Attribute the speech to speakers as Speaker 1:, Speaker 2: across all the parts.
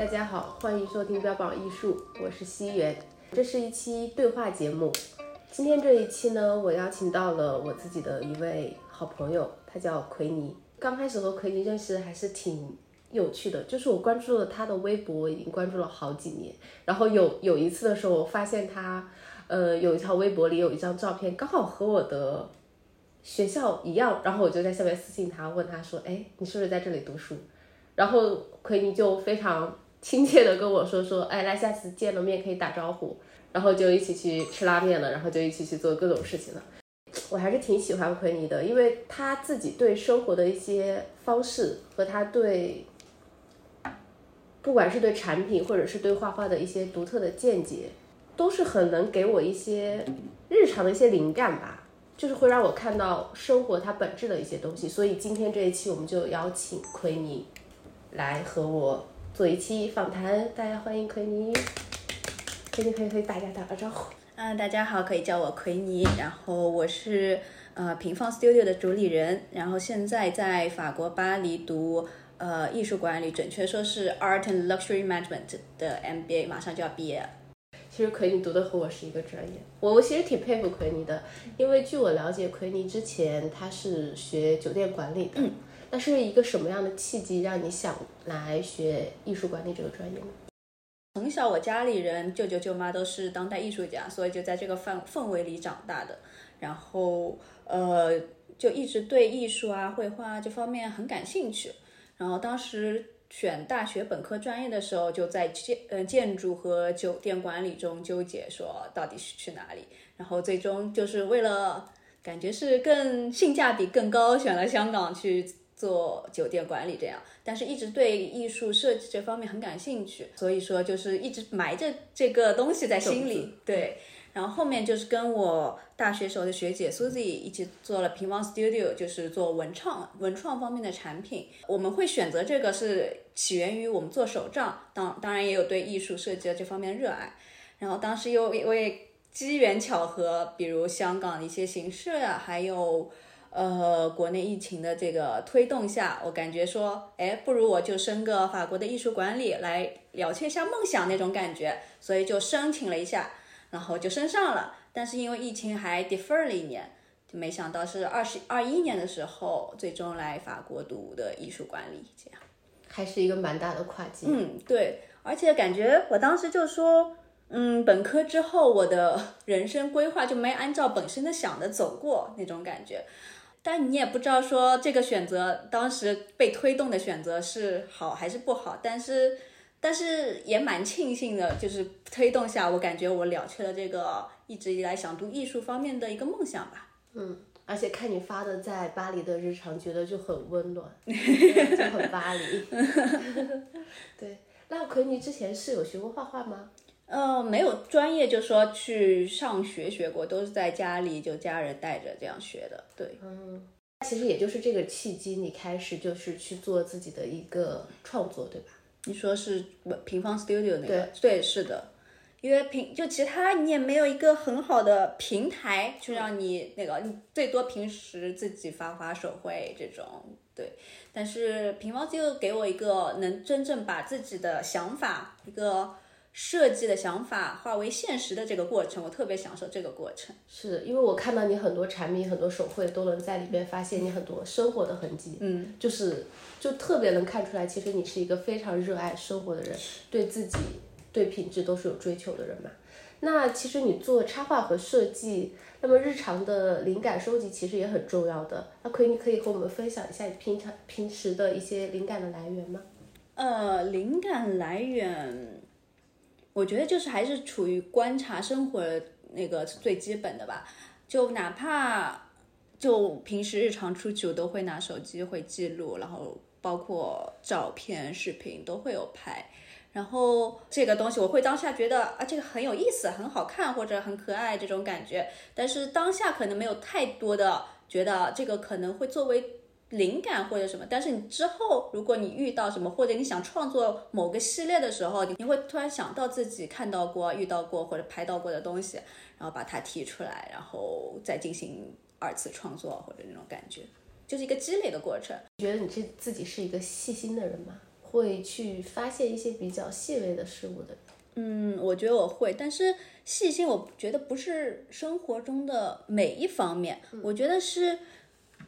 Speaker 1: 大家好，欢迎收听标榜艺术，我是西元，这是一期对话节目。今天这一期呢，我邀请到了我自己的一位好朋友，他叫奎尼。刚开始和奎尼认识还是挺有趣的，就是我关注了他的微博，已经关注了好几年。然后有有一次的时候，我发现他，呃，有一条微博里有一张照片，刚好和我的学校一样。然后我就在下面私信他，问他说：“哎，你是不是在这里读书？”然后奎尼就非常亲切的跟我说：“说，哎，来，下次见了面可以打招呼。”然后就一起去吃拉面了，然后就一起去做各种事情了。我还是挺喜欢奎尼的，因为他自己对生活的一些方式和他对，不管是对产品或者是对画画的一些独特的见解，都是很能给我一些日常的一些灵感吧，就是会让我看到生活它本质的一些东西。所以今天这一期我们就邀请奎尼来和我做一期访谈，大家欢迎奎尼。奎尼可以和大家打个招呼。
Speaker 2: 嗯，大家好，可以叫我奎尼，然后我是呃平放 Studio 的主理人，然后现在在法国巴黎读呃艺术管理，准确说是 Art and Luxury Management 的 MBA，马上就要毕业了。
Speaker 1: 其实奎尼读的和我是一个专业，我我其实挺佩服奎尼的，因为据我了解，奎尼之前他是学酒店管理的，
Speaker 2: 嗯，
Speaker 1: 那是一个什么样的契机让你想来学艺术管理这个专业呢？
Speaker 2: 从小我家里人舅舅舅妈都是当代艺术家，所以就在这个氛氛围里长大的。然后呃，就一直对艺术啊、绘画这方面很感兴趣。然后当时选大学本科专业的时候，就在建呃建筑和酒店管理中纠结，说到底是去哪里。然后最终就是为了感觉是更性价比更高，选了香港去。做酒店管理这样，但是一直对艺术设计这方面很感兴趣，所以说就是一直埋着这个东西在心里。对，然后后面就是跟我大学时候的学姐 Susie 一起做了平方 Studio，就是做文创文创方面的产品。我们会选择这个是起源于我们做手账，当当然也有对艺术设计的这方面热爱。然后当时又因为机缘巧合，比如香港的一些形式啊，还有。呃，国内疫情的这个推动下，我感觉说，哎，不如我就升个法国的艺术管理来了却一下梦想那种感觉，所以就申请了一下，然后就升上了。但是因为疫情还 defer 了一年，就没想到是二十二一年的时候，最终来法国读的艺术管理，这样
Speaker 1: 还是一个蛮大的跨界。
Speaker 2: 嗯，对，而且感觉我当时就说，嗯，本科之后我的人生规划就没按照本身的想的走过那种感觉。但你也不知道说这个选择当时被推动的选择是好还是不好，但是但是也蛮庆幸的，就是推动下我感觉我了却了这个一直以来想读艺术方面的一个梦想吧。
Speaker 1: 嗯，而且看你发的在巴黎的日常，觉得就很温暖，就很巴黎。对，那奎尼之前是有学过画画吗？
Speaker 2: 呃，没有专业，就说去上学学过，都是在家里就家人带着这样学的。对，
Speaker 1: 嗯，其实也就是这个契机，你开始就是去做自己的一个创作，对吧？
Speaker 2: 你说是平方 studio 那个？对，是的，因为平就其他你也没有一个很好的平台，去让你那个，你最多平时自己发发手绘这种，对。但是平方 studio 给我一个能真正把自己的想法一个。设计的想法化为现实的这个过程，我特别享受这个过程。
Speaker 1: 是因为我看到你很多产品、很多手绘都能在里边发现你很多生活的痕迹，
Speaker 2: 嗯，
Speaker 1: 就是就特别能看出来，其实你是一个非常热爱生活的人，对自己、对品质都是有追求的人嘛。那其实你做插画和设计，那么日常的灵感收集其实也很重要的。那可以，你可以和我们分享一下你平常平时的一些灵感的来源吗？
Speaker 2: 呃，灵感来源。我觉得就是还是处于观察生活那个最基本的吧，就哪怕就平时日常出去，我都会拿手机会记录，然后包括照片、视频都会有拍，然后这个东西我会当下觉得啊这个很有意思、很好看或者很可爱这种感觉，但是当下可能没有太多的觉得这个可能会作为。灵感或者什么，但是你之后，如果你遇到什么，或者你想创作某个系列的时候，你会突然想到自己看到过、遇到过或者拍到过的东西，然后把它提出来，然后再进行二次创作或者那种感觉，就是一个积累的过程。
Speaker 1: 觉得你是自己是一个细心的人吗？会去发现一些比较细微的事物的。
Speaker 2: 嗯，我觉得我会，但是细心，我觉得不是生活中的每一方面，我觉得是，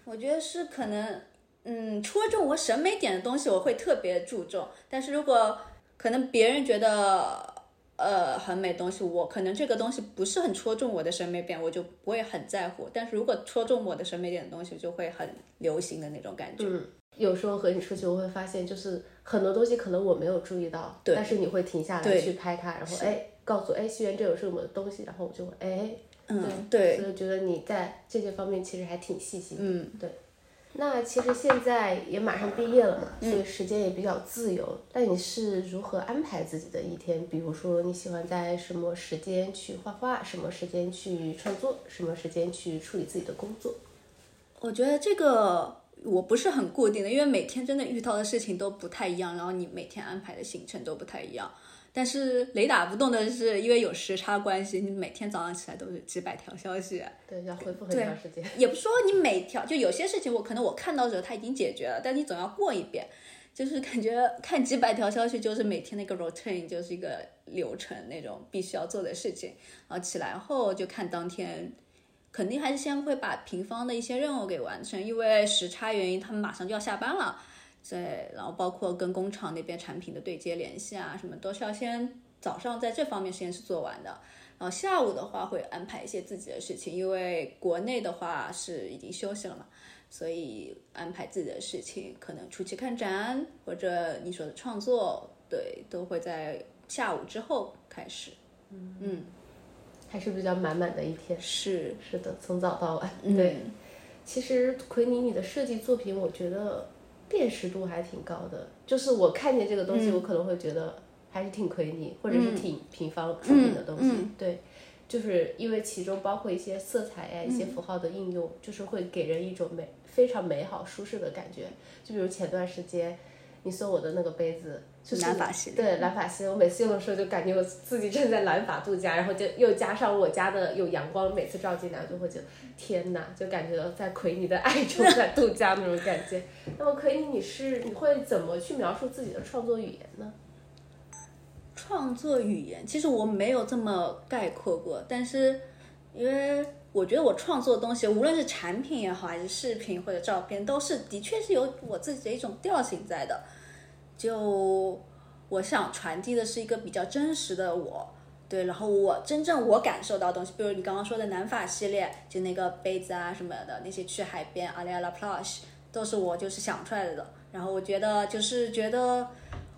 Speaker 2: 我觉得是可能，嗯，戳中我审美点的东西，我会特别注重。但是如果可能别人觉得，呃，很美东西，我可能这个东西不是很戳中我的审美点，我就不会很在乎。但是如果戳中我的审美点的东西，就会很流行的那种感觉。
Speaker 1: 嗯，有时候和你出去，我会发现就是很多东西可能我没有注意到，但是你会停下来去拍它，然后哎，告诉哎，西元这有什么东西，然后我就会哎，
Speaker 2: 嗯，对，
Speaker 1: 所以觉得你在这些方面其实还挺细心。
Speaker 2: 嗯，
Speaker 1: 对。那其实现在也马上毕业了嘛，所以时间也比较自由。那你是如何安排自己的一天？比如说你喜欢在什么时间去画画，什么时间去创作，什么时间去处理自己的工作？
Speaker 2: 我觉得这个我不是很固定的，因为每天真的遇到的事情都不太一样，然后你每天安排的行程都不太一样。但是雷打不动的是，因为有时差关系，你每天早上起来都是几百条消息，
Speaker 1: 对，要回复很长时间。
Speaker 2: 也不说你每条，就有些事情我可能我看到的时候它已经解决了，但你总要过一遍，就是感觉看几百条消息就是每天那个 routine 就是一个流程那种必须要做的事情。然后起来后就看当天，肯定还是先会把平方的一些任务给完成，因为时差原因，他们马上就要下班了。对，然后包括跟工厂那边产品的对接联系啊，什么都是要先早上在这方面实验室做完的，然后下午的话会安排一些自己的事情，因为国内的话是已经休息了嘛，所以安排自己的事情，可能出去看展或者你说的创作，对，都会在下午之后开始。嗯，
Speaker 1: 还是比较满满的一天。
Speaker 2: 是
Speaker 1: 是的，从早到晚。对，其实奎尼你的设计作品，我觉得。辨识度还挺高的，就是我看见这个东西，我可能会觉得还是挺魁你，或者是挺平方出品的东西。对，就是因为其中包括一些色彩呀、一些符号的应用，就是会给人一种美、非常美好、舒适的感觉。就比如前段时间。你送我的那个杯子，就是
Speaker 2: 蓝法系
Speaker 1: 对蓝法系，我每次用的时候就感觉我自己正在蓝法度假，然后就又加上我家的有阳光，每次照进来我就会觉得天哪，就感觉在奎尼的爱中在度假那种感觉。那么奎尼，你是你会怎么去描述自己的创作语言呢？
Speaker 2: 创作语言其实我没有这么概括过，但是因为。我觉得我创作的东西，无论是产品也好，还是视频或者照片，都是的确是有我自己的一种调性在的。就我想传递的是一个比较真实的我，对，然后我真正我感受到的东西，比如你刚刚说的南法系列，就那个杯子啊什么的，那些去海边阿里阿拉 plush，都是我就是想出来的。然后我觉得就是觉得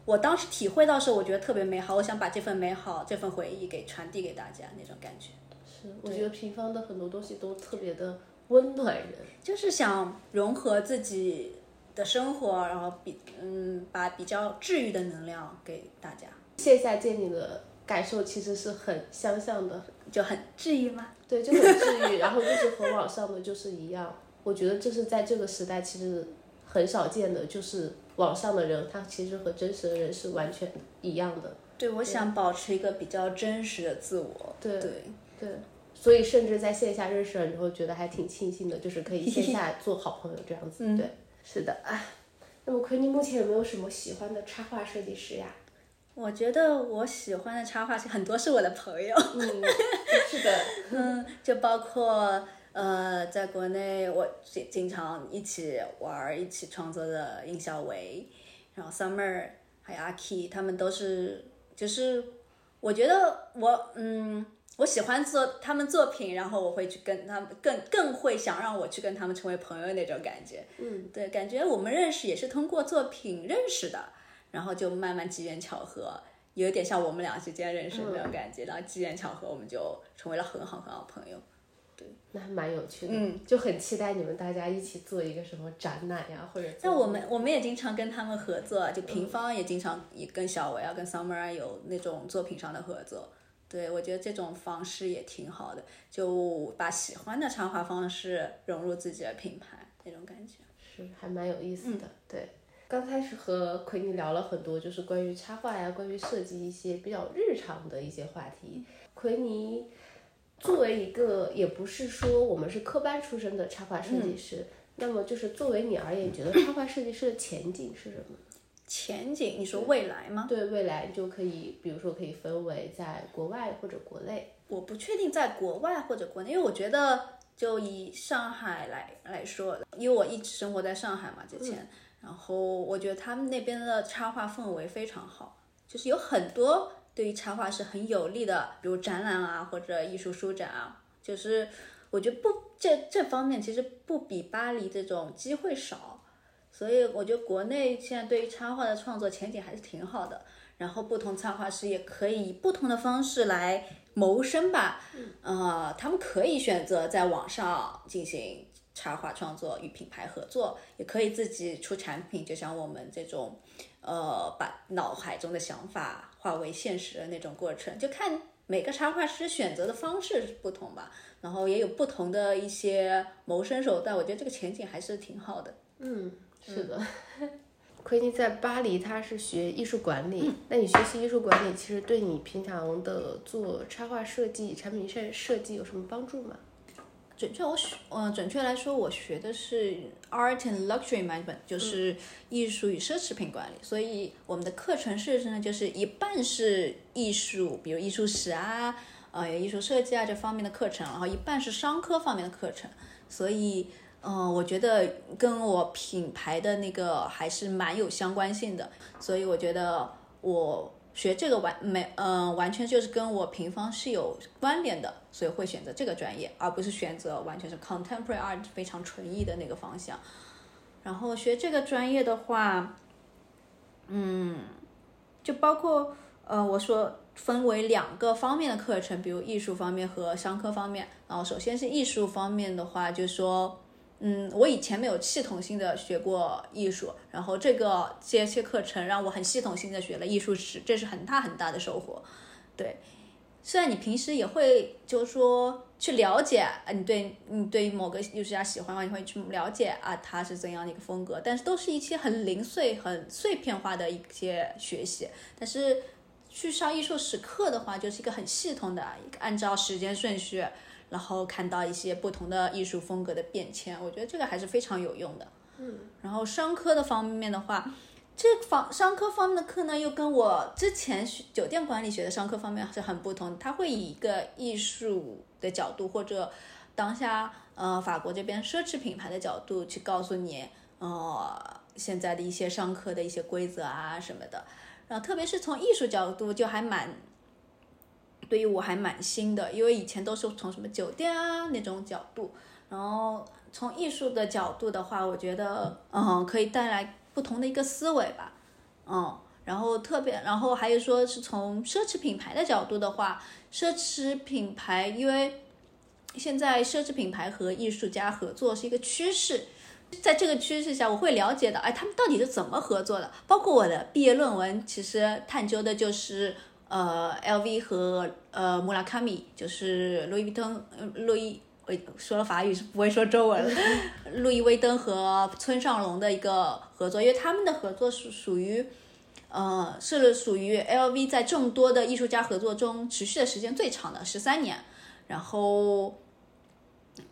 Speaker 2: 我当时体会到时候，我觉得特别美好，我想把这份美好、这份回忆给传递给大家那种感觉。
Speaker 1: 是我觉得平方的很多东西都特别的温暖人，
Speaker 2: 就是想融合自己的生活，然后比嗯把比较治愈的能量给大家。
Speaker 1: 线下见你的感受其实是很相像的，
Speaker 2: 就很治愈吗？
Speaker 1: 对，就很治愈。然后就是和网上的就是一样，我觉得这是在这个时代其实很少见的，就是网上的人他其实和真实的人是完全一样的。
Speaker 2: 对，我想保持一个比较真实的自我。
Speaker 1: 对
Speaker 2: 对
Speaker 1: 对。所以，甚至在线下认识了，之后觉得还挺庆幸的，就是可以线下做好朋友这样子。对，是的啊。那么，奎尼目前有没有什么喜欢的插画设计师呀？
Speaker 2: 我觉得我喜欢的插画师很多是我的朋友。
Speaker 1: 嗯，是的。
Speaker 2: 嗯，就包括呃，在国内我经经常一起玩、一起创作的殷小维，然后 Summer 还有阿 Key，他们都是，就是我觉得我嗯。我喜欢做他们作品，然后我会去跟他们更更会想让我去跟他们成为朋友那种感觉。
Speaker 1: 嗯，
Speaker 2: 对，感觉我们认识也是通过作品认识的，然后就慢慢机缘巧合，有点像我们俩之间认识那种感觉，然后机缘巧合我们就成为了很好很好朋友。对，
Speaker 1: 那还蛮有趣的。
Speaker 2: 嗯，
Speaker 1: 就很期待你们大家一起做一个什么展览呀，或者。
Speaker 2: 那我们我们也经常跟他们合作，就平方也经常也跟小维啊、跟 Summer 啊有那种作品上的合作。对，我觉得这种方式也挺好的，就把喜欢的插画方式融入自己的品牌，那种感觉
Speaker 1: 是还蛮有意思的。对，刚开始和奎尼聊了很多，就是关于插画呀，关于设计一些比较日常的一些话题。奎尼作为一个，也不是说我们是科班出身的插画设计师，那么就是作为你而言，你觉得插画设计师的前景是什么？
Speaker 2: 前景，你说未来吗？
Speaker 1: 对未来就可以，比如说可以分为在国外或者国内。
Speaker 2: 我不确定在国外或者国内，因为我觉得就以上海来来说，因为我一直生活在上海嘛，之前，然后我觉得他们那边的插画氛围非常好，就是有很多对于插画是很有利的，比如展览啊或者艺术书展啊，就是我觉得不这这方面其实不比巴黎这种机会少，所以我觉得国内现在对于插画的创作前景还是挺好的，然后不同插画师也可以以不同的方式来。谋生吧，呃，他们可以选择在网上进行插画创作，与品牌合作，也可以自己出产品，就像我们这种，呃，把脑海中的想法化为现实的那种过程，就看每个插画师选择的方式不同吧，然后也有不同的一些谋生手段，我觉得这个前景还是挺好的。
Speaker 1: 嗯，是的。奎尼在巴黎，他是学艺术管理。那你学习艺术管理，其实对你平常的做插画设计、产品设设计有什么帮助吗？
Speaker 2: 准确我学，嗯，准确来说，我学的是 Art and Luxury Management，就是艺术与奢侈品管理。所以我们的课程设置呢，就是一半是艺术，比如艺术史啊，呃，艺术设计啊这方面的课程，然后一半是商科方面的课程。所以。嗯，我觉得跟我品牌的那个还是蛮有相关性的，所以我觉得我学这个完没，嗯，完全就是跟我平方是有关联的，所以会选择这个专业，而不是选择完全是 contemporary art 非常纯艺的那个方向。然后学这个专业的话，嗯，就包括呃，我说分为两个方面的课程，比如艺术方面和商科方面。然后首先是艺术方面的话，就说。嗯，我以前没有系统性的学过艺术，然后这个这些课程让我很系统性的学了艺术史，这是很大很大的收获。对，虽然你平时也会就是说去了解啊，你对你对某个艺术家喜欢的话，你会去了解啊他是怎样的一个风格，但是都是一些很零碎、很碎片化的一些学习。但是去上艺术史课的话，就是一个很系统的，按照时间顺序。然后看到一些不同的艺术风格的变迁，我觉得这个还是非常有用的。
Speaker 1: 嗯，
Speaker 2: 然后商科的方面的话，这方商科方面的课呢，又跟我之前学酒店管理学的商科方面是很不同。它会以一个艺术的角度，或者当下呃法国这边奢侈品牌的角度去告诉你，呃现在的一些商科的一些规则啊什么的。然后特别是从艺术角度，就还蛮。对于我还蛮新的，因为以前都是从什么酒店啊那种角度，然后从艺术的角度的话，我觉得嗯可以带来不同的一个思维吧，嗯，然后特别，然后还有说是从奢侈品牌的角度的话，奢侈品牌因为现在奢侈品牌和艺术家合作是一个趋势，在这个趋势下，我会了解到，哎，他们到底是怎么合作的？包括我的毕业论文，其实探究的就是。呃，LV 和呃穆拉卡米就是路易威登，路易我说了法语是不会说中文了。路易威登和村上隆的一个合作，因为他们的合作是属于，呃，是属于 LV 在众多的艺术家合作中持续的时间最长的十三年，然后，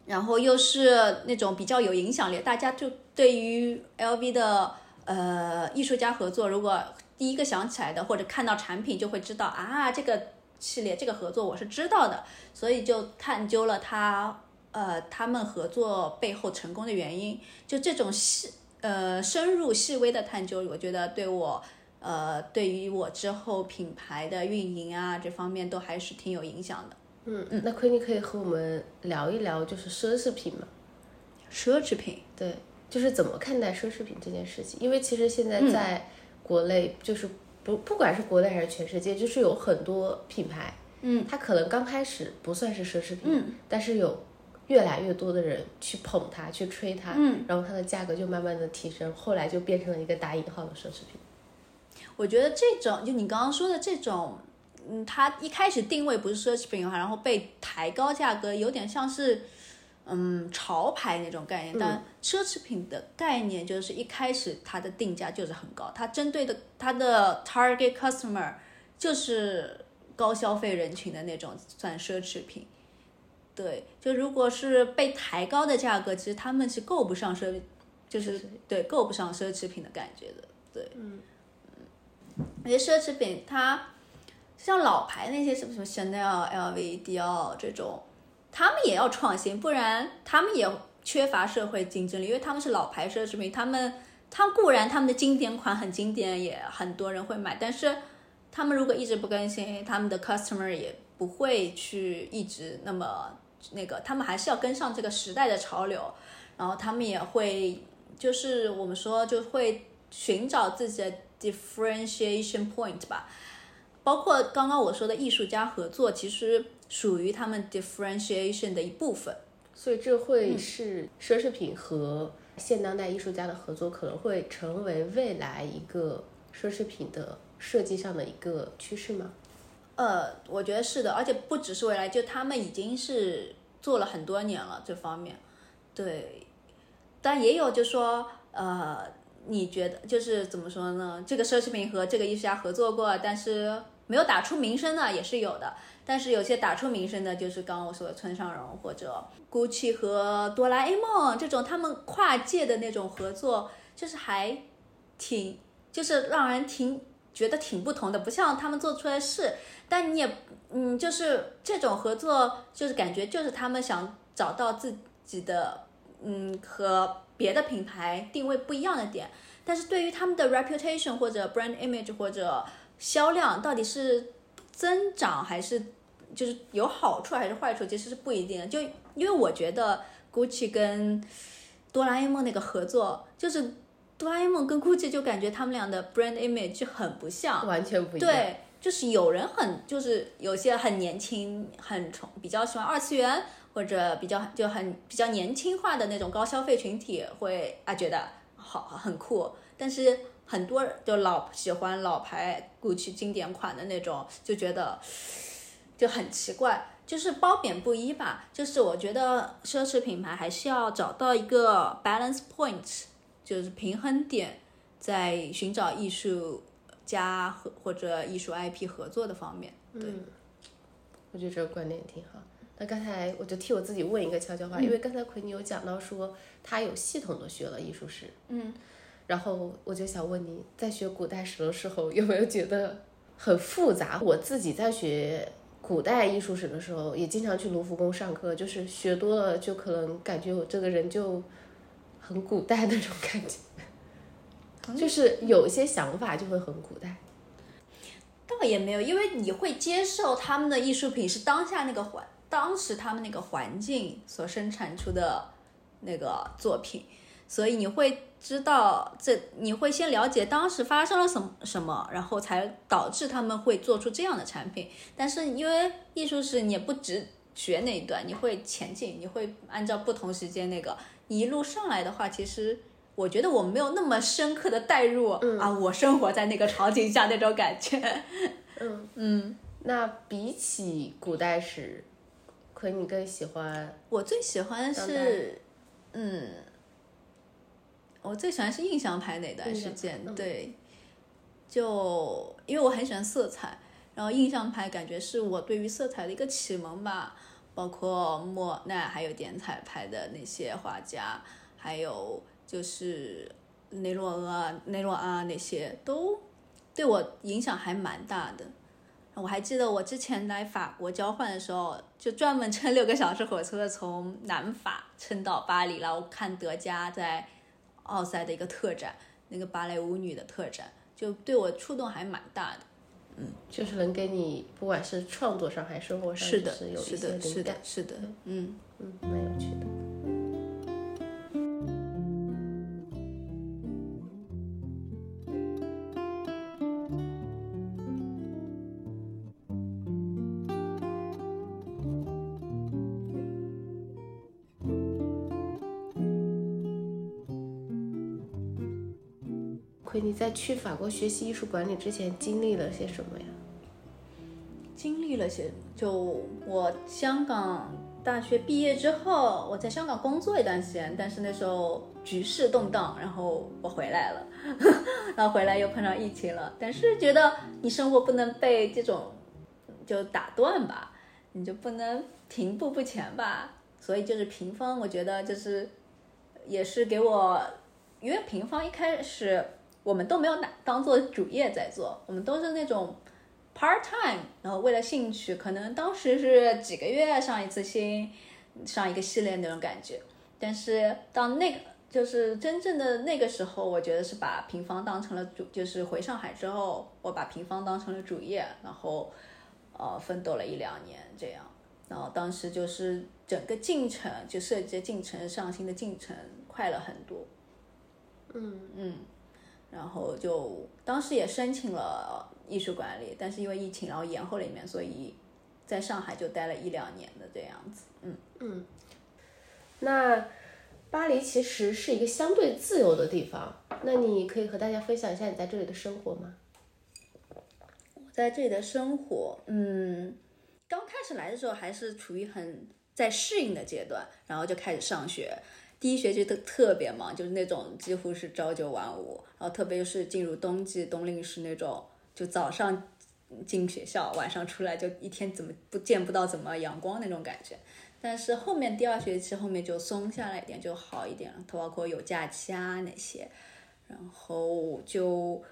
Speaker 2: 然后又是那种比较有影响力，大家就对于 LV 的呃艺术家合作，如果。第一个想起来的，或者看到产品就会知道啊，这个系列这个合作我是知道的，所以就探究了他呃他们合作背后成功的原因，就这种细呃深入细微的探究，我觉得对我呃对于我之后品牌的运营啊这方面都还是挺有影响的。
Speaker 1: 嗯嗯，那亏你可以和我们聊一聊就是奢侈品嘛？
Speaker 2: 奢侈品，
Speaker 1: 对，就是怎么看待奢侈品这件事情？因为其实现在在。国内就是不不管是国内还是全世界，就是有很多品牌，
Speaker 2: 嗯，
Speaker 1: 它可能刚开始不算是奢侈品，
Speaker 2: 嗯，
Speaker 1: 但是有越来越多的人去捧它，去吹它，
Speaker 2: 嗯，
Speaker 1: 然后它的价格就慢慢的提升，后来就变成了一个打引号的奢侈品。
Speaker 2: 我觉得这种就你刚刚说的这种，嗯，它一开始定位不是奢侈品的话，然后被抬高价格，有点像是。嗯，潮牌那种概念，但奢侈品的概念就是一开始它的定价就是很高，它针对的它的 target customer 就是高消费人群的那种算奢侈品。对，就如果是被抬高的价格，其实他们是够不上奢，就是对够不上奢侈品的感觉的。对，
Speaker 1: 嗯，
Speaker 2: 有些奢侈品它像老牌那些什么什么 Chanel、LV、迪奥这种，他们也要创新，不然他们也缺乏社会竞争力，因为他们是老牌奢侈品，他们他固然他们的经典款很经典，也很多人会买，但是他们如果一直不更新，他们的 customer 也不会去一直那么那个，他们还是要跟上这个时代的潮流，然后他们也会就是我们说就会寻找自己的 differentiation point 吧。包括刚刚我说的艺术家合作，其实属于他们 differentiation 的一部分。
Speaker 1: 所以这会是奢侈品和现当代艺术家的合作，可能会成为未来一个奢侈品的设计上的一个趋势吗？
Speaker 2: 呃，我觉得是的，而且不只是未来，就他们已经是做了很多年了这方面。对，但也有就说，呃，你觉得就是怎么说呢？这个奢侈品和这个艺术家合作过，但是没有打出名声的也是有的。但是有些打出名声的，就是刚刚我说的村上荣或者 GUCCI 和哆啦 A 梦这种，他们跨界的那种合作，就是还挺，就是让人挺觉得挺不同的，不像他们做出来是，但你也，嗯，就是这种合作，就是感觉就是他们想找到自己的，嗯，和别的品牌定位不一样的点。但是对于他们的 reputation 或者 brand image 或者销量，到底是增长还是就是有好处还是坏处，其实是不一定的。就因为我觉得 GUCCI 跟哆啦 A 梦那个合作，就是哆啦 A 梦跟 GUCCI 就感觉他们俩的 brand image 很不像，
Speaker 1: 完全不一样。
Speaker 2: 对，就是有人很就是有些很年轻，很宠，比较喜欢二次元或者比较就很比较年轻化的那种高消费群体会啊觉得好很酷，但是很多就老喜欢老牌 GUCCI 经典款的那种就觉得 就很奇怪。就是褒贬不一吧，就是我觉得奢侈品牌还是要找到一个 balance point，就是平衡点，在寻找艺术家和或者艺术 IP 合作的方面。对，
Speaker 1: 嗯，我觉得这个观点挺好。那刚才我就替我自己问一个悄悄话，因为刚才奎尼有讲到说他有系统的学了艺术史，
Speaker 2: 嗯，
Speaker 1: 然后我就想问你在学古代史的时候有没有觉得很复杂？我自己在学古代艺术史的时候，也经常去卢浮宫上课，就是学多了就可能感觉我这个人就很古代那种感觉，就是有一些想法就会很古代。
Speaker 2: 倒也没有，因为你会接受他们的艺术品是当下那个环，当时他们那个环境所生产出的那个作品，所以你会知道这，你会先了解当时发生了什么什么，然后才导致他们会做出这样的产品。但是因为艺术史你也不只学那一段，你会前进，你会按照不同时间那个，你一路上来的话，其实。我觉得我没有那么深刻的代入、啊，我生活在那个场景下那种感觉。
Speaker 1: 嗯
Speaker 2: 嗯，
Speaker 1: 那比起古代史，可你更喜欢
Speaker 2: 我最喜欢是，嗯，我最喜欢是印象派那段时间，
Speaker 1: 嗯
Speaker 2: 对，就因为我很喜欢色彩，然后印象派感觉是我对于色彩的一个启蒙吧，包括莫奈还有点彩派的那些画家，还有就是雷诺阿、雷诺阿那些都对我影响还蛮大的。我还记得我之前来法国交换的时候，就专门乘 六个小时火车从南法乘到巴黎，然后看德加在奥赛的一个特展，那个芭蕾舞女的特展，就对我触动还蛮大的。
Speaker 1: 嗯就是能给你不管是创作上还是生活上，
Speaker 2: 是的
Speaker 1: 是有，一
Speaker 2: 是的，
Speaker 1: 些灵
Speaker 2: 是的，，是的，嗯。
Speaker 1: 嗯，蛮有趣的。在去法国学习艺术管理之前经历了些什么呀？
Speaker 2: 经历了些，就我香港大学毕业之后，我在香港工作一段时间，但是那时候局势动荡，然后我回来了，然后回来又碰上疫情了。但是觉得你生活不能被这种就打断吧，你就不能停步不前吧。所以就是平方，我觉得就是也是给我，因为平方一开始我们都没有拿当做主业在做，我们都是那种 part time，然后为了兴趣，可能当时是几个月上一次新，上一个系列那种感觉。但是到那个就是真正的那个时候，我觉得是把平方当成了主，就是回上海之后，我把平方当成了主业，然后呃奋斗了一两年这样。然后当时就是整个进程，就设计的进程、上新的进程快了很多。
Speaker 1: 嗯
Speaker 2: 嗯，然后就当时也申请了艺术管理，但是因为疫情，然后延后了一年，所以在上海就待了一两年的这样子。嗯
Speaker 1: 嗯，那巴黎其实是一个相对自由的地方，那你可以和大家分享一下你在这里的生活吗？
Speaker 2: 我在这里的生活，嗯，刚开始来的时候还是处于很在适应的阶段，然后就开始上学。第一学期都特别忙，就是那种几乎是朝九晚五，然后特别是进入冬季冬令时那种，就早上进学校，晚上出来就一天怎么不见不到怎么阳光那种感觉。但是后面第二学期后面就松下来一点，就好一点了，包括有假期啊那些，然后就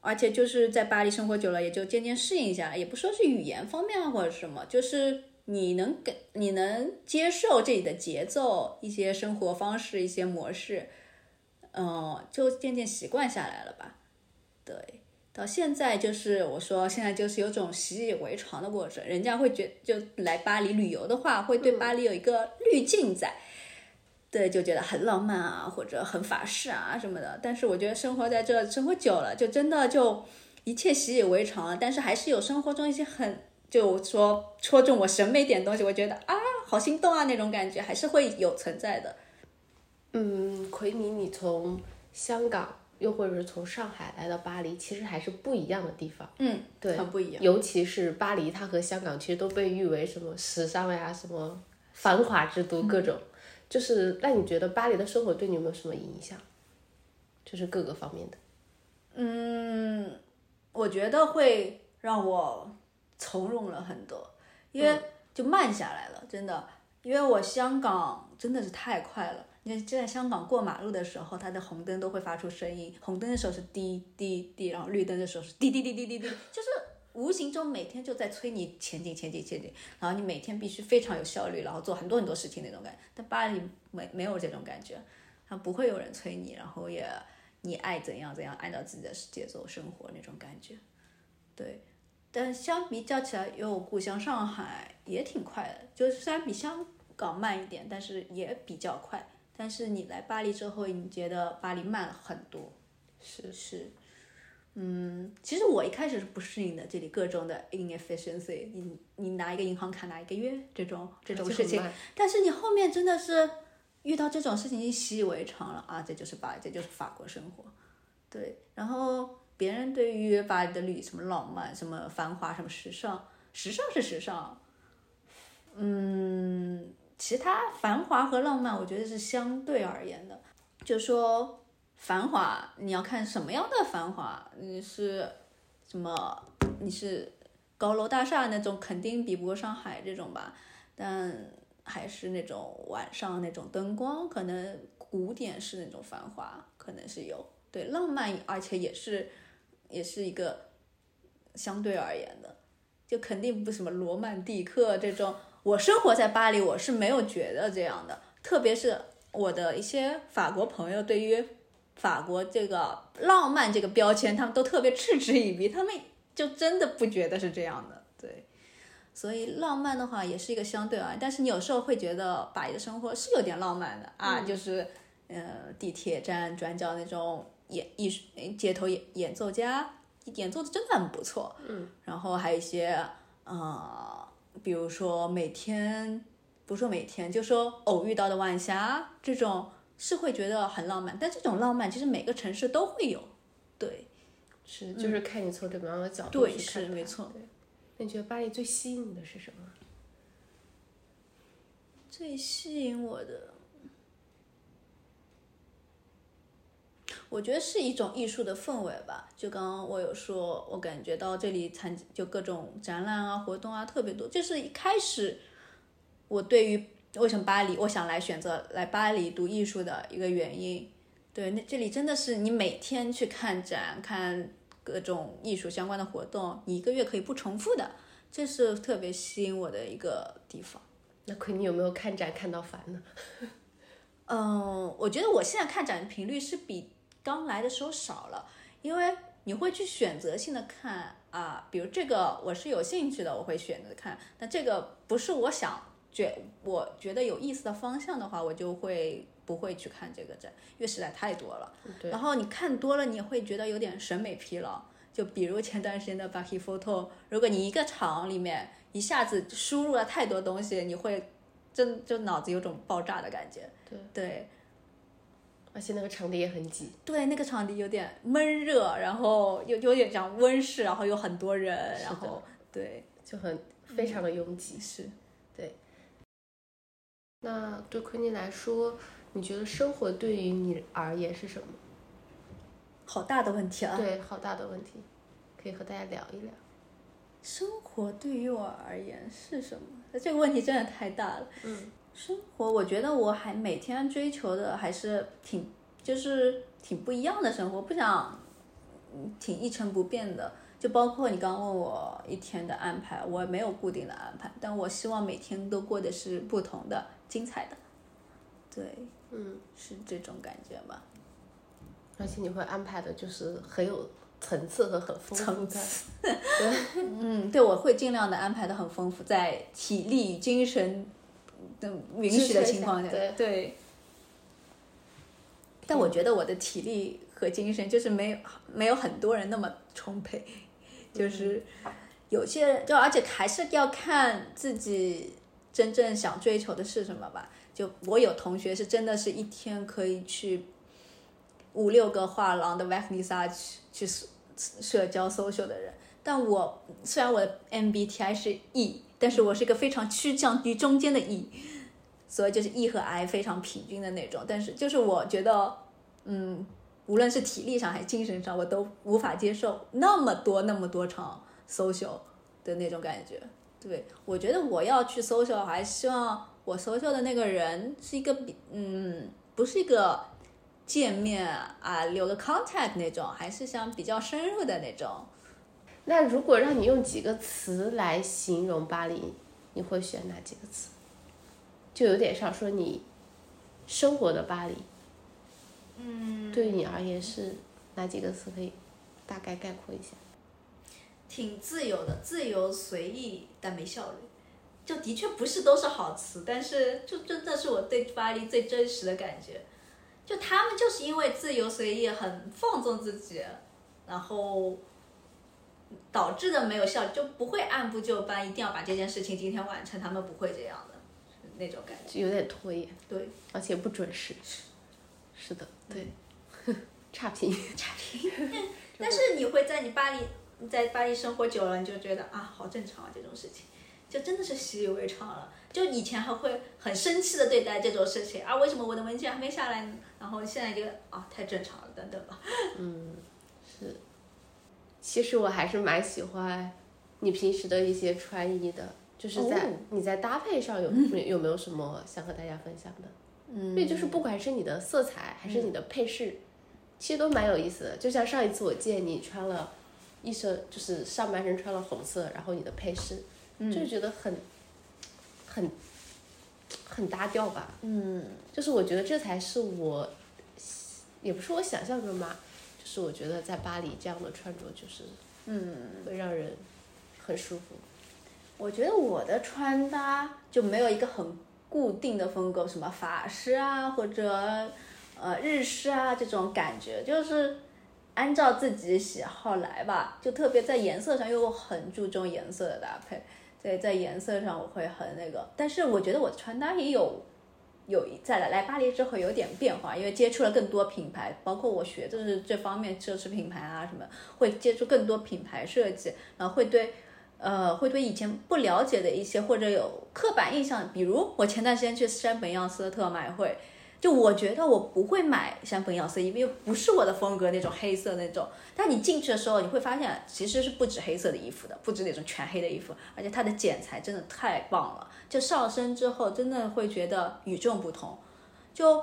Speaker 2: 而且就是在巴黎生活久了，也就渐渐适应下来，也不说是语言方面啊或者什么，就是。你能给你能接受这里的节奏、一些生活方式、一些模式，嗯，就渐渐习惯下来了吧。对，到现在就是我说现在就是有种习以为常的过程。人家会觉就来巴黎旅游的话，会对巴黎有一个滤镜在，对，就觉得很浪漫啊，或者很法式啊什么的。但是我觉得生活在这生活久了，就真的就一切习以为常了。但是还是有生活中一些很。就说戳中我审美点东西，我觉得啊，好心动啊，那种感觉还是会有存在的。
Speaker 1: 嗯，奎尼，你从香港又或者是从上海来到巴黎，其实还是不一样的地方。
Speaker 2: 嗯，
Speaker 1: 对，
Speaker 2: 很不一样。
Speaker 1: 尤其是巴黎，它和香港其实都被誉为什么时尚呀、什么繁华之都，各种。就是那你觉得巴黎的生活对你有没有什么影响？就是各个方面的。
Speaker 2: 嗯，我觉得会让我。从容了很多，因为就慢下来了，真的。因为我香港真的是太快了，你看就在香港过马路的时候，它的红灯都会发出声音，红灯的时候是滴滴滴，然后绿灯的时候是滴滴滴滴滴滴，就是无形中每天就在催你前进前进前进，然后你每天必须非常有效率，然后做很多很多事情那种感觉。但巴黎没没有这种感觉，它不会有人催你，然后也你爱怎样怎样，按照自己的节奏生活那种感觉，对。但相比较起来，因为我故乡上海也挺快的，就是虽然比香港慢一点，但是也比较快。但是你来巴黎之后，你觉得巴黎慢了很多？
Speaker 1: 是
Speaker 2: 是，嗯，其实我一开始是不适应的，这里各种的 inefficiency，你你拿一个银行卡拿一个月这种这种事情，但是你后面真的是遇到这种事情，你习以为常了啊，这就是巴黎，这就是法国生活，对，然后。别人对于巴黎的旅什么浪漫、什么繁华、什么时尚，时尚是时尚，嗯，其他繁华和浪漫，我觉得是相对而言的。就说繁华，你要看什么样的繁华，你是什么？你是高楼大厦那种，肯定比不过上海这种吧。但还是那种晚上那种灯光，可能古典式那种繁华，可能是有对浪漫，而且也是。也是一个相对而言的，就肯定不什么罗曼蒂克这种。我生活在巴黎，我是没有觉得这样的。特别是我的一些法国朋友，对于法国这个浪漫这个标签，他们都特别嗤之以鼻，他们就真的不觉得是这样的。对，所以浪漫的话也是一个相对而言。但是你有时候会觉得巴黎的生活是有点浪漫的啊，就是呃地铁站转角那种。演艺术街头演演奏家演奏的真的很不错，
Speaker 1: 嗯，
Speaker 2: 然后还有一些呃，比如说每天不说每天，就说偶遇到的晚霞这种是会觉得很浪漫，但这种浪漫其实每个城市都会有，对，
Speaker 1: 是就是看你从什么样的角
Speaker 2: 度对是没错，
Speaker 1: 对，那你觉得巴黎最吸引你的是什么？
Speaker 2: 最吸引我的。我觉得是一种艺术的氛围吧，就刚刚我有说，我感觉到这里参就各种展览啊、活动啊特别多。就是一开始，我对于为什么巴黎，我想来选择来巴黎读艺术的一个原因，对，那这里真的是你每天去看展、看各种艺术相关的活动，你一个月可以不重复的，这是特别吸引我的一个地方。
Speaker 1: 那亏你有没有看展看到烦呢？
Speaker 2: 嗯，我觉得我现在看展的频率是比刚来的时候少了，因为你会去选择性的看啊，比如这个我是有兴趣的，我会选择看。那这个不是我想觉我觉得有意思的方向的话，我就会不会去看这个展，因为实在太多了。然后你看多了，你会觉得有点审美疲劳。就比如前段时间的 Bucky Photo，如果你一个场里面一下子输入了太多东西，你会真就脑子有种爆炸的感觉。
Speaker 1: 对
Speaker 2: 对
Speaker 1: 而且那个场地也很挤。
Speaker 2: 对，那个场地有点闷热，然后有有点像温室，然后有很多人，然后对
Speaker 1: 就很非常的拥挤。
Speaker 2: 是。
Speaker 1: 对那对昆妮来说，你觉得生活对于你而言是什么？
Speaker 2: 好大的问题啊！
Speaker 1: 对，好大的问题，可以和大家聊一聊。
Speaker 2: 生活对于我而言是什么？这个问题真的太大了。
Speaker 1: 嗯，
Speaker 2: 生活，我觉得我还每天追求的还是挺，就是挺不一样的生活，不想嗯挺一成不变的。就包括你刚刚问我一天的安排，我没有固定的安排，但我希望每天都过的是不同的、精彩的。对，
Speaker 1: 嗯，
Speaker 2: 是这种感觉吧。
Speaker 1: 而且你会安排的就是很有层次和很丰富的。
Speaker 2: 嗯，对，我会尽量的安排的很丰富，在体力与精神的允许的情况下，对。但我觉得我的体力和精神就是没有没有很多人那么充沛，就是有些人就而且还是要看自己真正想追求的是什么吧。就我有同学是真的是一天可以去五六个画廊的 v a c n i s a 去去社社交 social 的人，但我虽然我的 MBTI 是 E，但是我是一个非常趋向于中间的 E，所以就是 E 和 I 非常平均的那种。但是就是我觉得，嗯，无论是体力上还是精神上，我都无法接受那么多那么多场 social 的那种感觉。对我觉得我要去 social，还希望我 social 的那个人是一个比嗯，不是一个见面啊留个 contact 那种，还是想比较深入的那种。
Speaker 1: 那如果让你用几个词来形容巴黎，你会选哪几个词？就有点像说你生活的巴黎，
Speaker 2: 嗯，
Speaker 1: 对于你而言是哪几个词可以大概概括一下？
Speaker 2: 挺自由的，自由随意但没效率，就的确不是都是好词，但是就真的是我对巴黎最真实的感觉。就他们就是因为自由随意，很放纵自己，然后导致的没有效，就不会按部就班，一定要把这件事情今天完成，他们不会这样的，是那种感觉。
Speaker 1: 就有点拖延，
Speaker 2: 对，
Speaker 1: 而且不准时。是的，对，差评。
Speaker 2: 差评。但是你会在你巴黎，你在巴黎生活久了，你就觉得啊，好正常啊，这种事情，就真的是习以为常了。就以前还会很生气的对待这种事情啊，为什么我的文件还没下来呢？然后现在就啊，太正常了，等等吧。
Speaker 1: 嗯是，其实我还是蛮喜欢你平时的一些穿衣的，就是在、
Speaker 2: 哦
Speaker 1: 你在搭配上有有没有什么想和大家分享的？嗯，因为就是不管是你的色彩还是你的配饰，其实都蛮有意思的。就像上一次我见你穿了一身，就是上半身穿了红色，然后你的配饰，就觉得很很很搭调吧。
Speaker 2: 嗯，
Speaker 1: 就是我觉得这才是我，也不是我想象中吧，就是我觉得在巴黎这样的穿着就是，嗯，会让人很舒服。
Speaker 2: 我觉得我的穿搭就没有一个很固定的风格，什么法式啊或者呃日式啊这种感觉，就是按照自己喜好来吧。就特别在颜色上，因为我很注重颜色的搭配，在在颜色上我会很那个。但是我觉得我的穿搭也有有再来来巴黎之后有点变化，因为接触了更多品牌，包括我学的是这方面奢侈品牌啊什么，会接触更多品牌设计，然后会对。呃，会对以前不了解的一些或者有刻板印象，比如我前段时间去山本耀司的特卖会，就我觉得我不会买山本耀司，因为不是我的风格那种黑色那种。但你进去的时候，你会发现其实是不止黑色的衣服的，不止那种全黑的衣服，而且它的剪裁真的太棒了。就上身之后，真的会觉得与众不同。就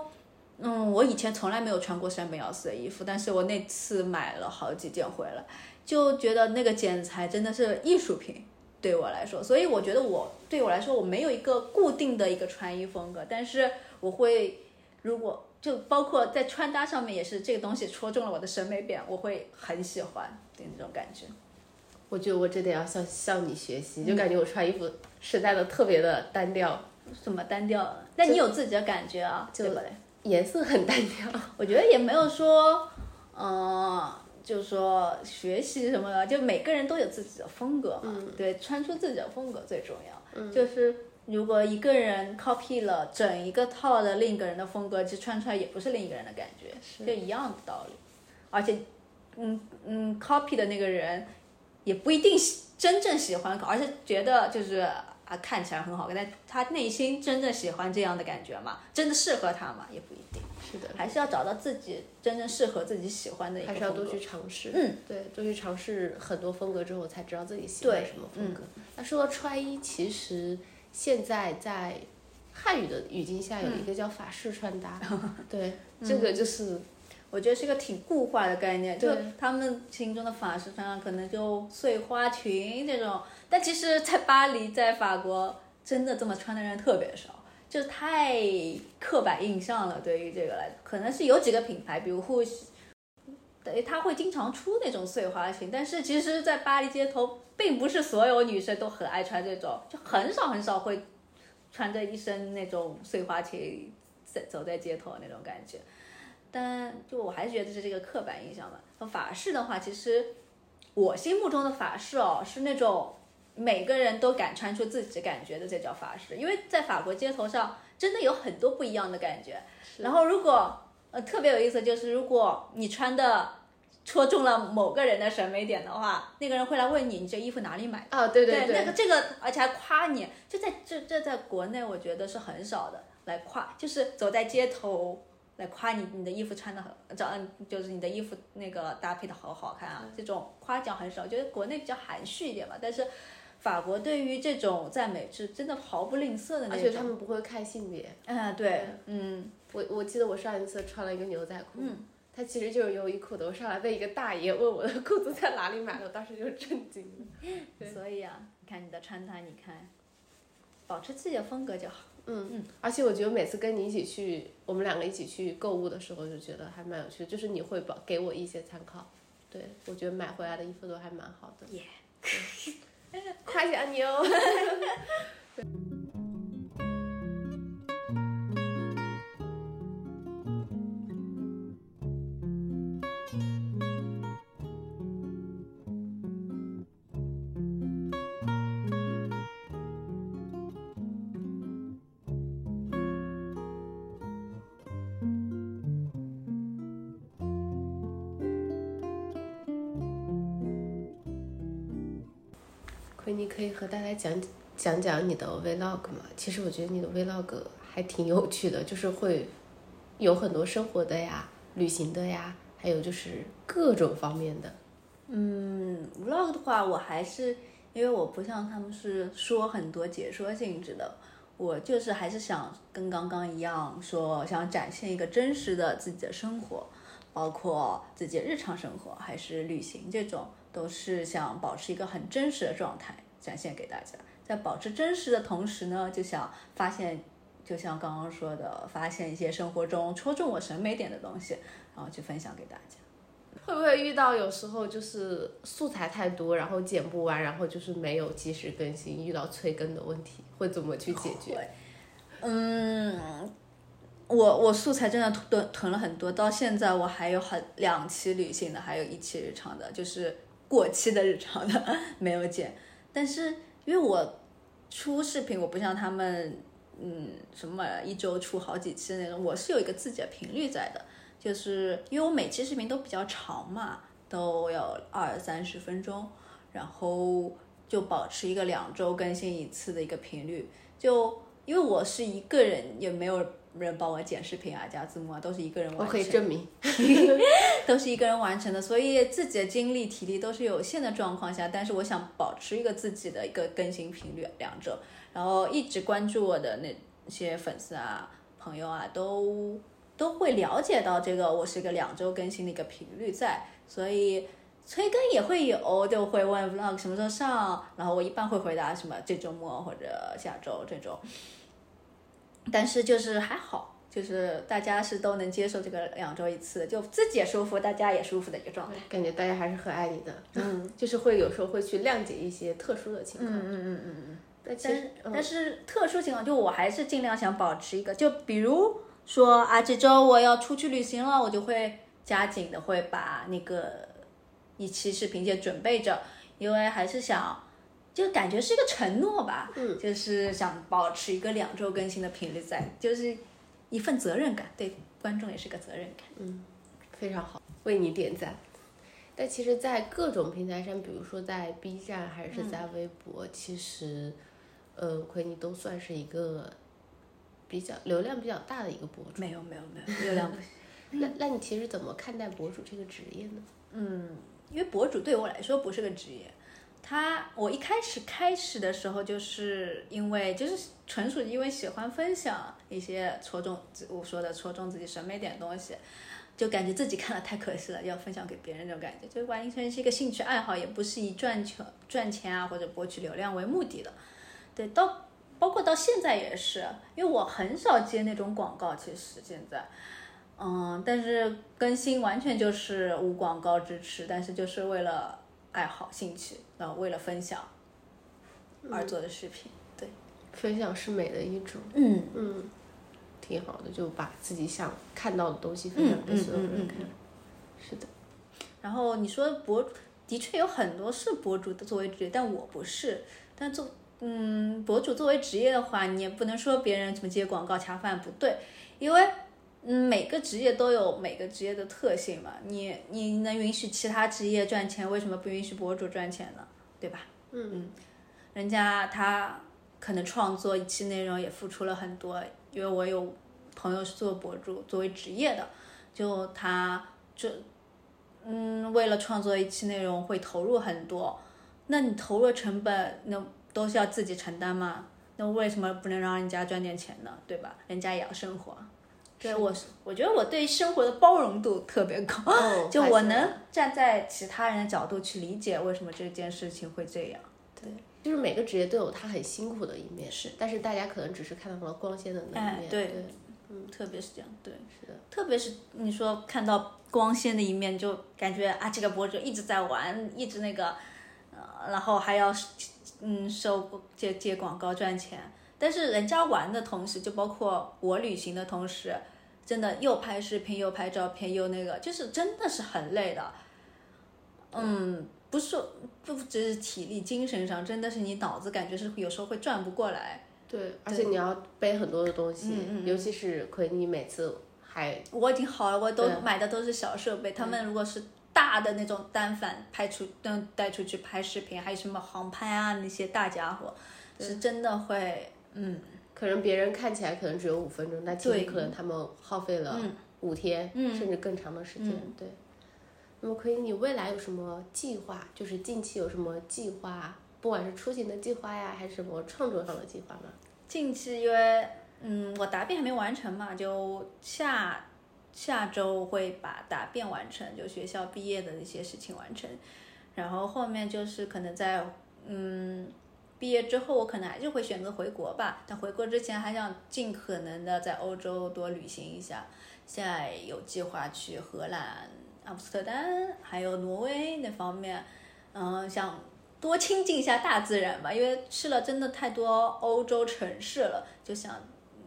Speaker 2: 嗯，我以前从来没有穿过山本耀司的衣服，但是我那次买了好几件回来，就觉得那个剪裁真的是艺术品，对我来说。所以我觉得我对我来说，我没有一个固定的一个穿衣风格，但是我会，如果就包括在穿搭上面也是这个东西戳中了我的审美点，我会很喜欢的那种感觉。
Speaker 1: 我觉得我真的要向向你学习，就感觉我穿衣服实在的特别的单调，
Speaker 2: 什么单调？那你有自己的感觉啊，对不对？
Speaker 1: 颜色很单调。
Speaker 2: 我觉得也没有说，嗯、就是说学习什么的，就每个人都有自己的风格嘛。对，穿出自己的风格最重要。就是如果一个人 copy 了整一个套的另一个人的风格，其实穿出来也不是另一个人的感觉，是就一样的道理。而且，嗯嗯，copy 的那个人也不一定喜真正喜欢，而是觉得就是啊看起来很好看，但他内心真正喜欢这样的感觉嘛，真的适合他嘛，也不一定。
Speaker 1: 是的，
Speaker 2: 还是要找到自己真正适合自己喜欢的一个
Speaker 1: 还是要多去尝试。
Speaker 2: 嗯，
Speaker 1: 对，多去尝试很多风格之后，才知道自己喜欢什么风格。那说到穿衣，其实现在在汉语的语境下有一个叫法式穿搭，对，这个就是
Speaker 2: 我觉得是一个挺固化的概念，就他们心中的法式穿搭可能就碎花裙这种，但其实，在巴黎，在法国，真的这么穿的人特别少，就是太刻板印象了。对于这个来，可能是有几个品牌，比如护喜，对，他会经常出那种碎花裙，但是其实，在巴黎街头，并不是所有女生都很爱穿这种，就很少很少会穿着一身那种碎花裙在走在街头那种感觉。但就我还是觉得是这个刻板印象吧。和法式的话，其实我心目中的法式哦，是那种每个人都敢穿出自己感觉的，这叫法式。因为在法国街头上，真的有很多不一样的感觉。然后如果呃特别有意思，就是如果你穿的戳中了某个人的审美点的话，那个人会来问你，你这衣服哪里买的？
Speaker 1: 啊，对
Speaker 2: 对，
Speaker 1: 对，
Speaker 2: 那个这个，而且还夸你，就在这这在国内，我觉得是很少的来夸，就是走在街头来夸你，你的衣服穿的很，找嗯，就是你的衣服那个搭配的好好看啊，这种夸奖很少，觉得国内比较含蓄一点吧，但是法国对于这种赞美是真的毫不吝啬的那种
Speaker 1: 而且他，们不会看性别。
Speaker 2: 嗯，对，嗯，
Speaker 1: 我我记得我上一次穿了一个牛仔裤，它其实就是优衣库的。我上来被一个大爷问我的裤子在哪里买的，我当时就震惊了。
Speaker 2: 所以啊，你看你的穿搭，你看，保持自己的风格就好。
Speaker 1: 嗯嗯，而且我觉得每次跟你一起去，我们两个一起去购物的时候，就觉得还蛮有趣的，就是你会帮给我一些参考。对，我觉得买回来的衣服都还蛮好的。
Speaker 2: 耶
Speaker 1: 对 夸奖你哦。你可以和大家讲讲讲你的 vlog 吗？其实我觉得你的 vlog 还挺有趣的，就是会有很多生活的呀、旅行的呀，还有就是各种方面的。
Speaker 2: 嗯，vlog 的话，我还是因为我不像他们是说很多解说性质的，我就是还是想跟刚刚一样，说想展现一个真实的自己的生活，包括自己的日常生活还是旅行这种，都是想保持一个很真实的状态展现给大家。在保持真实的同时呢，就想发现，就像刚刚说的，发现一些生活中戳中我审美点的东西，然后去分享给大家。
Speaker 1: 会不会遇到有时候就是素材太多，然后剪不完，然后就是没有及时更新，遇到催更的问题，会怎么去解决？
Speaker 2: 嗯，我我素材真的囤囤了很多，到现在我还有很两期旅行的，还有一期日常的，就是过期的日常的 没有剪。但是因为我出视频，我不像他们，嗯，什么一周出好几期那种，我是有一个自己的频率在的，就是因为我每期视频都比较长嘛，都有二三十分钟，然后就保持一个两周更新一次的一个频率，就。因为我是一个人，也没有人帮我剪视频啊、加字幕啊，都是一个人完成。
Speaker 1: 我可以证明。
Speaker 2: 都是一个人完成的，所以自己的精力、体力都是有限的状况下，但是我想保持一个自己的一个更新频率两周，然后一直关注我的那些粉丝啊、朋友啊，都都会了解到这个我是一个两周更新的一个频率在，所以催更也会有，就会问 vlog 什么时候上，然后我一般会回答什么这周末或者下周这种，但是就是还好，就是大家是都能接受这个两周一次，就自己也舒服，大家也舒服的一个状态。
Speaker 1: 感觉大家还是很爱你的，嗯，就是会有时候会去谅解一些特殊的情况，
Speaker 2: 嗯嗯嗯嗯嗯。
Speaker 1: 但其实
Speaker 2: 但是、但是特殊情况，就我还是尽量想保持一个，就比如说啊，这周我要出去旅行了，我就会加紧的会把那个一期视频先准备着，因为还是想。就感觉是一个承诺吧，嗯，就是想保持一个两周更新的频率在，就是一份责任感，对观众也是个责任感。
Speaker 1: 嗯非常好，为你点赞。但其实，在各种平台上，比如说在 B 站还是在微博，其实，呃，奎尼都算是一个比较流量比较大的一个博主。
Speaker 2: 没有没有没有，流量不行
Speaker 1: 那那你其实怎么看待博主这个职业呢？
Speaker 2: 嗯，因为博主对我来说不是个职业，他我一开始开始的时候，就是因为就是纯属因为喜欢分享一些戳中自我说的戳中自己审美点东西，就感觉自己看了太可惜了，要分享给别人那种感觉，就完全是一个兴趣爱好，也不是以赚钱赚钱啊或者博取流量为目的的。对，到包括到现在也是，因为我很少接那种广告，其实现在。嗯，但是更新完全就是无广告支持，但是就是为了爱好、兴趣，然后为了分享而做的视频。对，
Speaker 1: 分享是美的一种，
Speaker 2: 嗯。
Speaker 1: 嗯，挺好的，就把自己想看到的东西分享给所有人看。是的，
Speaker 2: 然后你说博主，的确有很多是博主的作为职业，但我不是。但做嗯，博主作为职业的话，你也不能说别人怎么接广告恰饭不对，因为嗯，每个职业都有每个职业的特性嘛。你你能允许其他职业赚钱，为什么不允许博主赚钱呢？对吧？
Speaker 1: 嗯
Speaker 2: 嗯，人家他可能创作一期内容也付出了很多，因为我有朋友是做博主作为职业的，就他这嗯，为了创作一期内容会投入很多，那你投入成本那都是要自己承担嘛？那为什么不能让人家赚点钱呢？对吧？人家也要生活。对我是，我觉得我对生活的包容度特别高，
Speaker 1: 哦
Speaker 2: 就我能站在其他人的角度去理解为什么这件事情会这样。对，
Speaker 1: 就是每个职业都有他很辛苦的一面，是，但是大家可能只是看到了光鲜的那一面，
Speaker 2: 哎对
Speaker 1: 对，
Speaker 2: 嗯，特别是这样，对，
Speaker 1: 是的，
Speaker 2: 特别是你说看到光鲜的一面，就感觉啊，这个博主一直在玩，一直那个，呃，然后还要嗯收接接广告赚钱，但是人家玩的同时，就包括我旅行的同时，真的又拍视频又拍照片又那个，就是真的是很累的，嗯。不是说不只是体力，精神上真的是你脑子感觉是有时候会转不过来。
Speaker 1: 对，而且你要背很多的东西，
Speaker 2: 嗯
Speaker 1: 尤其是奎尼每次还
Speaker 2: 我已经好了，我都买的都是小设备。他们如果是大的那种单反拍出，嗯，带出去拍视频，还有什么航拍啊那些大家伙，是真的会，嗯，
Speaker 1: 可能别人看起来可能只有五分钟，但其实可能他们耗费了五天，
Speaker 2: 嗯
Speaker 1: 甚至更长的时间。对。那么，可以，你未来有什么计划？就是近期有什么计划？不管是出行的计划呀，还是什么创作上的计划吗？
Speaker 2: 近期因为嗯我答辩还没完成嘛，就下下周会把答辩完成，就学校毕业的那些事情完成，然后后面就是可能在嗯毕业之后，我可能还是会选择回国吧，但回国之前还想尽可能的在欧洲多旅行一下，现在有计划去荷兰、阿姆斯特丹还有挪威那方面，嗯、想多亲近一下大自然吧，因为去了真的太多欧洲城市了，就想嗯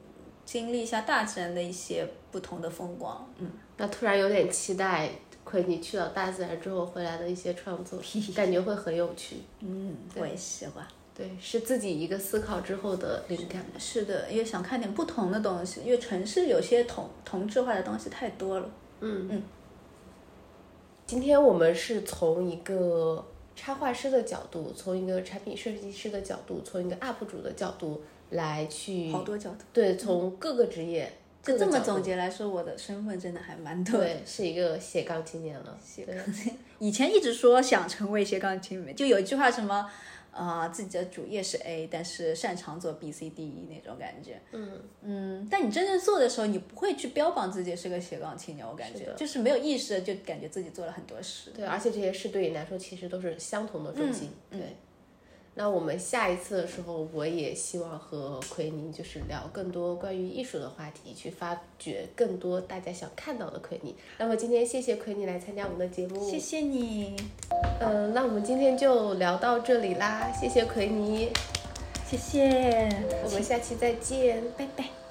Speaker 2: 经历一下大自然的一些不同的风光。嗯，
Speaker 1: 那突然有点期待亏你去了大自然之后回来的一些创作，感觉会很有趣。
Speaker 2: 嗯，我也喜欢。
Speaker 1: 对，是自己一个思考之后的灵感。
Speaker 2: 是的，因为想看点不同的东西，因为城市有些同同质化的东西太多了。
Speaker 1: 嗯
Speaker 2: 嗯。
Speaker 1: 今天我们是从一个插画师的角度，从一个产品设计师的角度，从一个 UP 主的角度来去
Speaker 2: 好多角度。
Speaker 1: 对，从各个职业，
Speaker 2: 就这么总结来说，我的身份真的还蛮多。
Speaker 1: 对，是一个斜杠青年了。斜杠青，
Speaker 2: 以前一直说想成为斜杠青年，就有一句话什么，啊、自己的主业是 A，但是擅长做 B、C、D、E 那种感觉。嗯嗯，但你真正做的时候，你不会去标榜自己是个斜杠青年，我感觉就是没有意识的，就感觉自己做了很多事。
Speaker 1: 对，而且这些事对你来说其实都是相同的重心。对。那我们下一次的时候，我也希望和奎尼就是聊更多关于艺术的话题，去发掘更多大家想看到的奎尼。那么今天谢谢奎尼来参加我们的节目，
Speaker 2: 谢谢你，
Speaker 1: 嗯，那我们今天就聊到这里啦，谢谢奎尼，
Speaker 2: 谢谢，
Speaker 1: 我们下期再见，
Speaker 2: 拜拜。